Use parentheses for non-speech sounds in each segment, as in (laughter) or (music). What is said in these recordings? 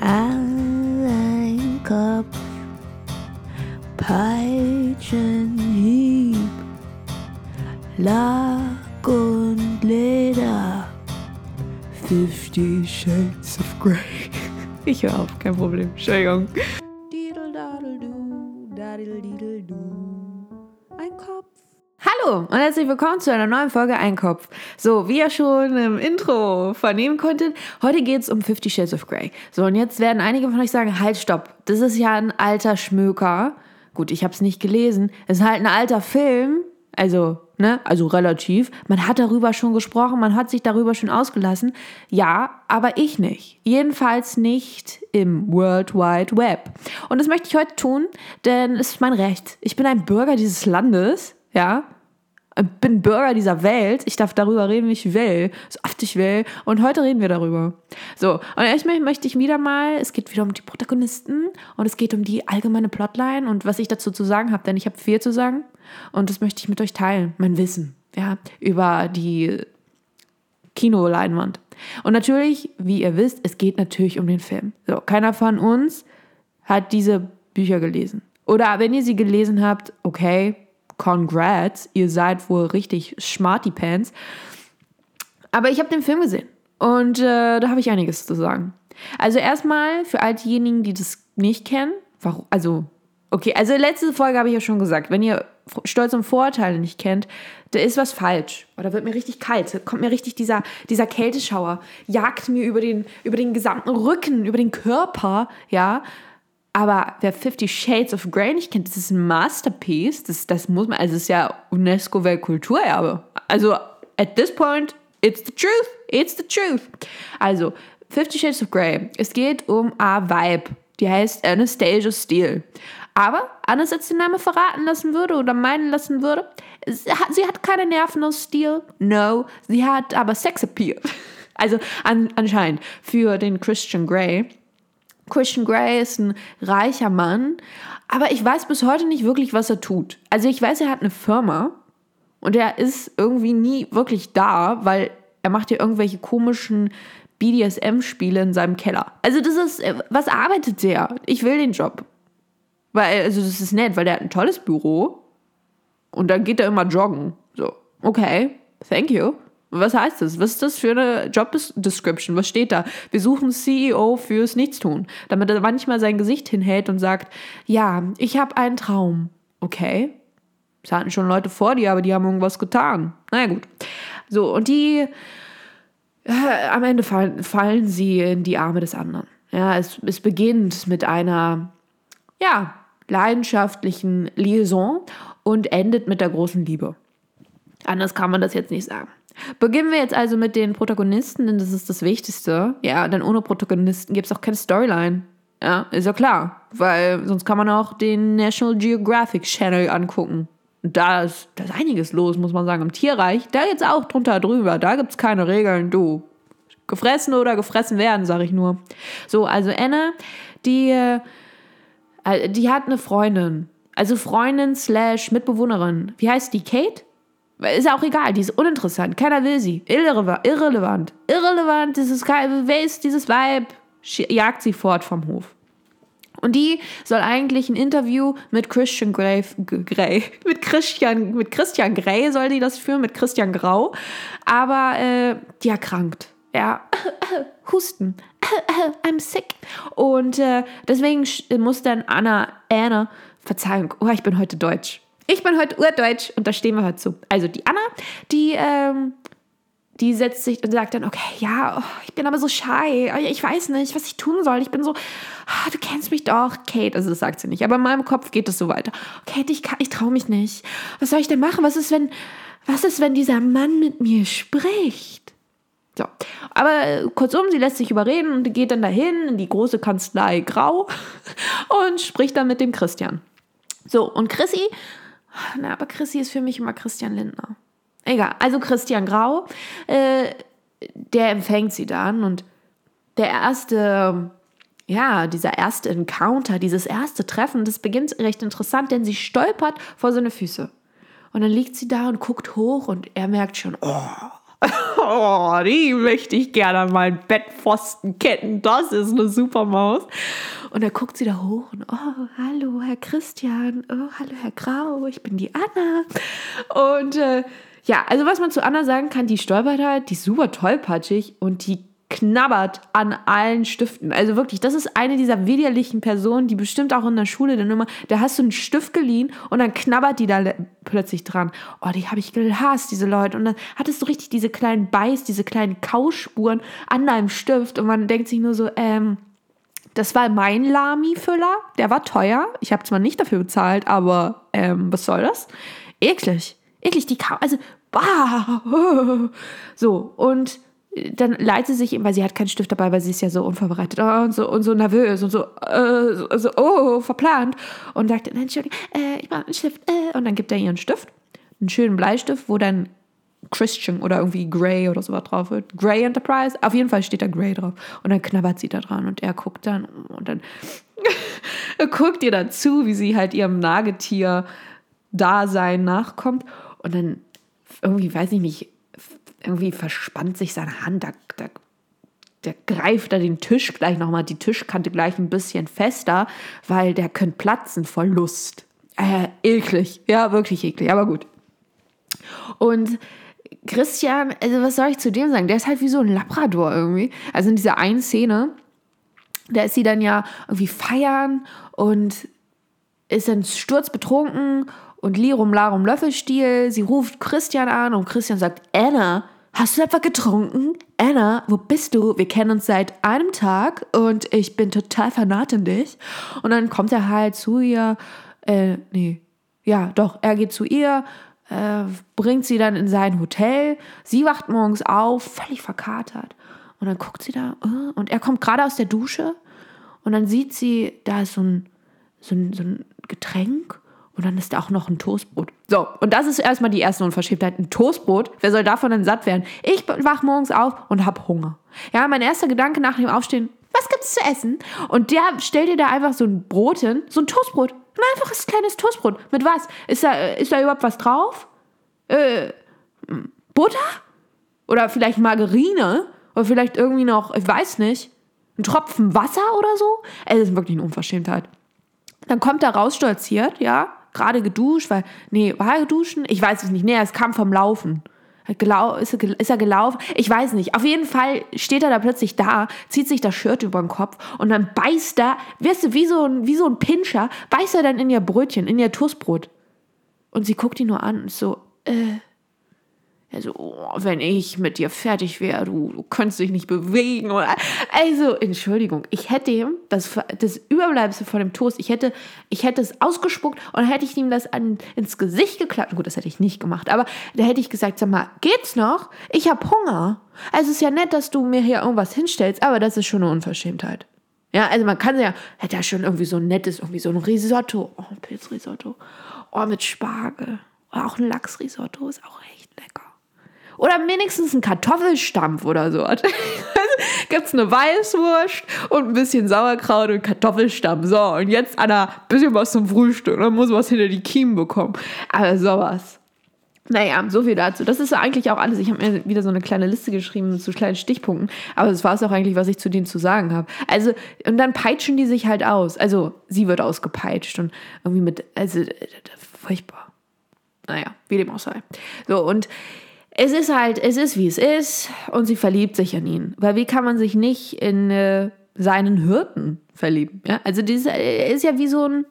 Ein Kopf, Peitschenhieb, Lack und Leder, Fifty Shades of Grey. (laughs) Ich höre auf, kein Problem. Entschuldigung. Hallo und herzlich willkommen zu einer neuen Folge Einkopf. So, wie ihr schon im Intro vernehmen konntet, heute geht es um Fifty Shades of Grey. So, und jetzt werden einige von euch sagen, halt, stopp, das ist ja ein alter Schmöker. Gut, ich habe es nicht gelesen. Es ist halt ein alter Film, also, ne, also relativ. Man hat darüber schon gesprochen, man hat sich darüber schon ausgelassen. Ja, aber ich nicht. Jedenfalls nicht im World Wide Web. Und das möchte ich heute tun, denn es ist mein Recht. Ich bin ein Bürger dieses Landes, ja. Ich bin Bürger dieser Welt. Ich darf darüber reden, wie ich will, so oft ich will. Und heute reden wir darüber. So, und erstmal möchte ich wieder mal, es geht wieder um die Protagonisten und es geht um die allgemeine Plotline und was ich dazu zu sagen habe, denn ich habe viel zu sagen. Und das möchte ich mit euch teilen, mein Wissen, ja, über die Kinoleinwand. Und natürlich, wie ihr wisst, es geht natürlich um den Film. So, keiner von uns hat diese Bücher gelesen. Oder wenn ihr sie gelesen habt, okay, congrats, ihr seid wohl richtig smarty pants. Aber ich habe den Film gesehen und äh, da habe ich einiges zu sagen. Also erstmal für all diejenigen, die das nicht kennen, warum, also okay, also letzte Folge habe ich ja schon gesagt, wenn ihr Stolz und Vorurteile nicht kennt, da ist was falsch. Oder wird mir richtig kalt, kommt mir richtig dieser, dieser Kälteschauer, jagt mir über den, über den gesamten Rücken, über den Körper, ja. Aber wer Fifty Shades of Grey nicht kennt, das ist ein Masterpiece. Das, das muss man, also es ist ja UNESCO-Weltkulturerbe. Also at this point, it's the truth. It's the truth. Also, Fifty Shades of Grey. Es geht um a Vibe. Die heißt Anastasia Steele. Aber, anders als den Namen verraten lassen würde oder meinen lassen würde, sie hat, sie hat keine Nerven aus Stil. No, sie hat aber Sexappeal. (laughs) Also an, anscheinend für den Christian Grey. Christian Grey ist ein reicher Mann, aber ich weiß bis heute nicht wirklich, was er tut. Also ich weiß, er hat eine Firma und er ist irgendwie nie wirklich da, weil er macht ja irgendwelche komischen BDSM-Spiele in seinem Keller. Also das ist, was arbeitet der? Ich will den Job. Weil, also das ist nett, weil der hat ein tolles Büro und dann geht er immer joggen. So, okay, thank you. Was heißt das? Was ist das für eine Job Description? Was steht da? Wir suchen CEO fürs Nichtstun, damit er manchmal sein Gesicht hinhält und sagt, ja, ich habe einen Traum. Okay. Das hatten schon Leute vor dir, aber die haben irgendwas getan. Na naja, gut. So, und die, äh, am Ende fallen, fallen sie in die Arme des anderen. Ja, es, es beginnt mit einer, ja, leidenschaftlichen Liaison und endet mit der großen Liebe. Anders kann man das jetzt nicht sagen. Beginnen wir jetzt also mit den Protagonisten, denn das ist das Wichtigste. Ja, denn ohne Protagonisten gibt es auch keine Storyline. Ja, ist ja klar. Weil sonst kann man auch den National Geographic Channel angucken. Da ist, da ist einiges los, muss man sagen. Im Tierreich, da geht's auch drunter drüber. Da gibt es keine Regeln, du. Gefressen oder gefressen werden, sag ich nur. So, also Anna, die, äh, die hat eine Freundin. Also Freundin slash Mitbewohnerin. Wie heißt die? Kate? Ist auch egal, die ist uninteressant. Keiner will sie. Irrelevant. Irrelevant. Irrelevant. Dieses, wer ist dieses Weib? Jagt sie fort vom Hof. Und die soll eigentlich ein Interview mit Christian Grey, Grey (laughs) mit Christian, mit Christian Grey soll die das führen, mit Christian Grau. Aber äh, die erkrankt. Ja, (coughs) Husten. (coughs) I'm sick. Und äh, deswegen muss dann Anna, Anna, Verzeihung, oh, ich bin heute deutsch. Ich bin heute urdeutsch und da stehen wir heute zu. Also die Anna, die, ähm, die setzt sich und sagt dann, okay, ja, oh, ich bin aber so shy. Ich weiß nicht, was ich tun soll. Ich bin so, oh, du kennst mich doch, Kate. Also das sagt sie nicht. Aber in meinem Kopf geht es so weiter. Kate, ich, ich traue mich nicht. Was soll ich denn machen? Was ist, wenn, was ist, wenn dieser Mann mit mir spricht? So. Aber äh, kurzum, sie lässt sich überreden und geht dann dahin in die große Kanzlei Grau (laughs) und spricht dann mit dem Christian. So, und Chrissy na, aber Chrissy ist für mich immer Christian Lindner. Egal, also Christian Grau, äh, der empfängt sie dann und der erste, ja, dieser erste Encounter, dieses erste Treffen, das beginnt recht interessant, denn sie stolpert vor seine Füße. Und dann liegt sie da und guckt hoch und er merkt schon, oh, (laughs) oh, die möchte ich gerne an meinen Bettpfosten ketten. Das ist eine super Maus. Und da guckt sie da hoch und, oh, hallo, Herr Christian. Oh, hallo, Herr Grau. Ich bin die Anna. Und äh, ja, also was man zu Anna sagen kann, die stolpert halt, die ist super tollpatschig und die knabbert an allen Stiften. Also wirklich, das ist eine dieser widerlichen Personen, die bestimmt auch in der Schule dann immer, da hast du einen Stift geliehen und dann knabbert die da plötzlich dran. Oh, die habe ich gehasst, diese Leute. Und dann hattest du richtig diese kleinen Beiß, diese kleinen Kauspuren an deinem Stift und man denkt sich nur so, ähm, das war mein Lami-Füller, der war teuer. Ich habe zwar nicht dafür bezahlt, aber ähm, was soll das? Eklig. Eklig, die Kau, also, bah. (laughs) So, und dann leitet sie sich, weil sie hat keinen Stift dabei, weil sie ist ja so unvorbereitet oh, und, so, und so nervös und so, äh, so, so, oh, verplant. Und sagt, Entschuldigung, äh, ich brauche einen Stift. Äh. Und dann gibt er ihr einen Stift, einen schönen Bleistift, wo dann Christian oder irgendwie Grey oder sowas drauf wird. Grey Enterprise, auf jeden Fall steht da Grey drauf. Und dann knabbert sie da dran und er guckt dann und dann (laughs) guckt ihr dann zu, wie sie halt ihrem Nagetier-Dasein nachkommt. Und dann irgendwie, weiß ich nicht, irgendwie verspannt sich seine Hand, da, da, der greift da den Tisch gleich nochmal, die Tischkante gleich ein bisschen fester, weil der könnte platzen vor Lust. Äh, eklig, ja, wirklich eklig, aber gut. Und Christian, also was soll ich zu dem sagen? Der ist halt wie so ein Labrador irgendwie. Also in dieser einen Szene, da ist sie dann ja irgendwie feiern und ist dann sturzbetrunken und Lirum Larum Löffelstiel. Sie ruft Christian an und Christian sagt, Anna, hast du etwa getrunken? Anna, wo bist du? Wir kennen uns seit einem Tag und ich bin total vernarrt in dich. Und dann kommt er halt zu ihr, äh, nee, ja, doch, er geht zu ihr, äh, bringt sie dann in sein Hotel. Sie wacht morgens auf, völlig verkatert. Und dann guckt sie da, äh, und er kommt gerade aus der Dusche und dann sieht sie, da ist so ein, so ein, so ein Getränk und dann ist da auch noch ein Toastbrot. So, und das ist erstmal die erste Unverschämtheit. Ein Toastbrot, wer soll davon denn satt werden? Ich wach morgens auf und hab Hunger. Ja, mein erster Gedanke nach dem Aufstehen, was gibt's zu essen? Und der stellt dir da einfach so ein Brot hin, so ein Toastbrot. Ein einfaches kleines Toastbrot. Mit was? Ist da, ist da überhaupt was drauf? Äh, Butter? Oder vielleicht Margarine? Oder vielleicht irgendwie noch, ich weiß nicht, ein Tropfen Wasser oder so? Es ist wirklich eine Unverschämtheit. Dann kommt er rausstolziert, ja, gerade geduscht, weil, nee, war er geduschen? Ich weiß es nicht. Nee, es kam vom Laufen. Ist er, ist er gelaufen? Ich weiß nicht. Auf jeden Fall steht er da plötzlich da, zieht sich das Shirt über den Kopf und dann beißt er, wirst du, wie so ein, wie so ein Pinscher, beißt er dann in ihr Brötchen, in ihr Toastbrot. Und sie guckt ihn nur an und so, äh, also, oh, wenn ich mit dir fertig wäre, du, du könntest dich nicht bewegen. Oder, also, Entschuldigung, ich hätte ihm das, das Überbleibsel von dem Toast, ich hätte, ich hätte es ausgespuckt und hätte ich ihm das an, ins Gesicht geklappt. Gut, das hätte ich nicht gemacht, aber da hätte ich gesagt, sag mal, geht's noch? Ich habe Hunger. Also, es ist ja nett, dass du mir hier irgendwas hinstellst, aber das ist schon eine Unverschämtheit. Ja, also man kann ja, hätte ja schon irgendwie so ein nettes, irgendwie so ein Risotto. Oh, ein Pilzrisotto. Oh, mit Spargel. Oder auch ein Lachsrisotto ist auch echt lecker. Oder wenigstens ein Kartoffelstampf oder so. (laughs) Also, Gibt es eine Weißwurst und ein bisschen Sauerkraut und Kartoffelstampf. So, und jetzt Anna, ein bisschen was zum Frühstück. Dann muss was hinter die Kiemen bekommen. Aber sowas. Naja, so viel dazu. Das ist eigentlich auch alles. Ich habe mir wieder so eine kleine Liste geschrieben zu kleinen Stichpunkten. Aber das war es auch eigentlich, was ich zu denen zu sagen habe. Also, und dann peitschen die sich halt aus. Also, sie wird ausgepeitscht und irgendwie mit, also, furchtbar. Naja, wie dem auch sei. So, und es ist halt, es ist wie es ist und sie verliebt sich in ihn. Weil wie kann man sich nicht in äh, seinen Hirten verlieben? Ja? Also dieser er ist ja wie so ein,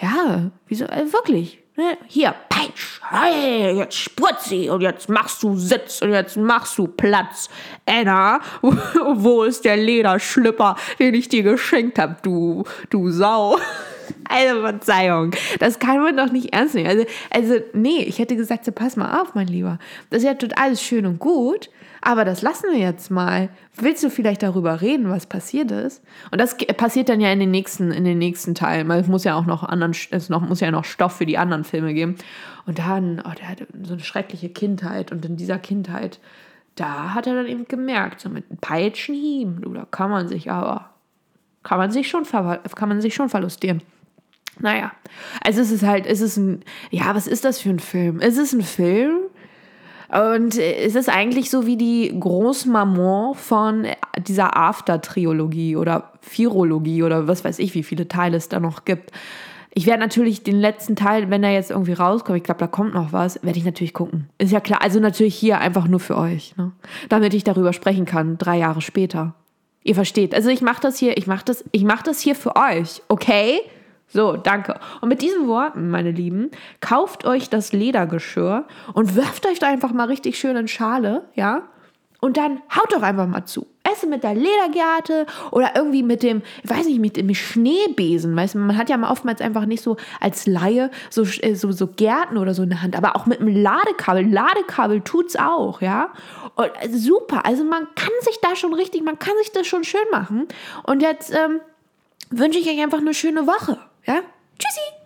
ja, wie so, äh, wirklich. Ne? Hier, peitsch, hey, jetzt sie und jetzt machst du Sitz und jetzt machst du Platz. Anna, (laughs) wo ist der Lederschlipper, den ich dir geschenkt habe, du, du Sau? (laughs) Also Verzeihung, das kann man doch nicht ernst nehmen. Also, also nee, ich hätte gesagt, so, pass mal auf, mein Lieber. Das ist ja total schön und gut, aber das lassen wir jetzt mal. Willst du vielleicht darüber reden, was passiert ist? Und das passiert dann ja in den nächsten, in den nächsten Teilen, weil es muss ja auch noch anderen, es noch, muss ja noch Stoff für die anderen Filme geben. Und dann, oh, der hatte so eine schreckliche Kindheit und in dieser Kindheit, da hat er dann eben gemerkt, so mit Peitschenhieben, du, da kann man sich aber, kann man sich schon, kann man sich schon verlustieren. Naja, also es ist halt, es ist ein, ja, was ist das für ein Film? Es ist ein Film, Und es ist eigentlich so wie die Großmaman von dieser After-Triologie oder Virologie oder was weiß ich, wie viele Teile es da noch gibt. Ich werde natürlich den letzten Teil, wenn er jetzt irgendwie rauskommt, ich glaube, da kommt noch was, werde ich natürlich gucken. Ist ja klar. Also natürlich hier einfach nur für euch, ne? damit ich darüber sprechen kann, drei Jahre später. Ihr versteht. Also ich mache das hier, ich mache das, ich mache das hier für euch, okay? So, danke. Und mit diesen Worten, meine Lieben, kauft euch das Ledergeschirr und wirft euch da einfach mal richtig schön in Schale, ja? Und dann haut doch einfach mal zu. Esse mit der Ledergerte oder irgendwie mit dem, ich weiß nicht, mit dem Schneebesen. Weißt du, man hat ja mal oftmals einfach nicht so als Laie so, äh, so, so Gärten oder so in der Hand, aber auch mit einem Ladekabel. Ladekabel tut's auch, ja. Und äh, super. Also man kann sich da schon richtig, man kann sich das schon schön machen. Und jetzt ähm, wünsche ich euch einfach eine schöne Woche. Tschüssi!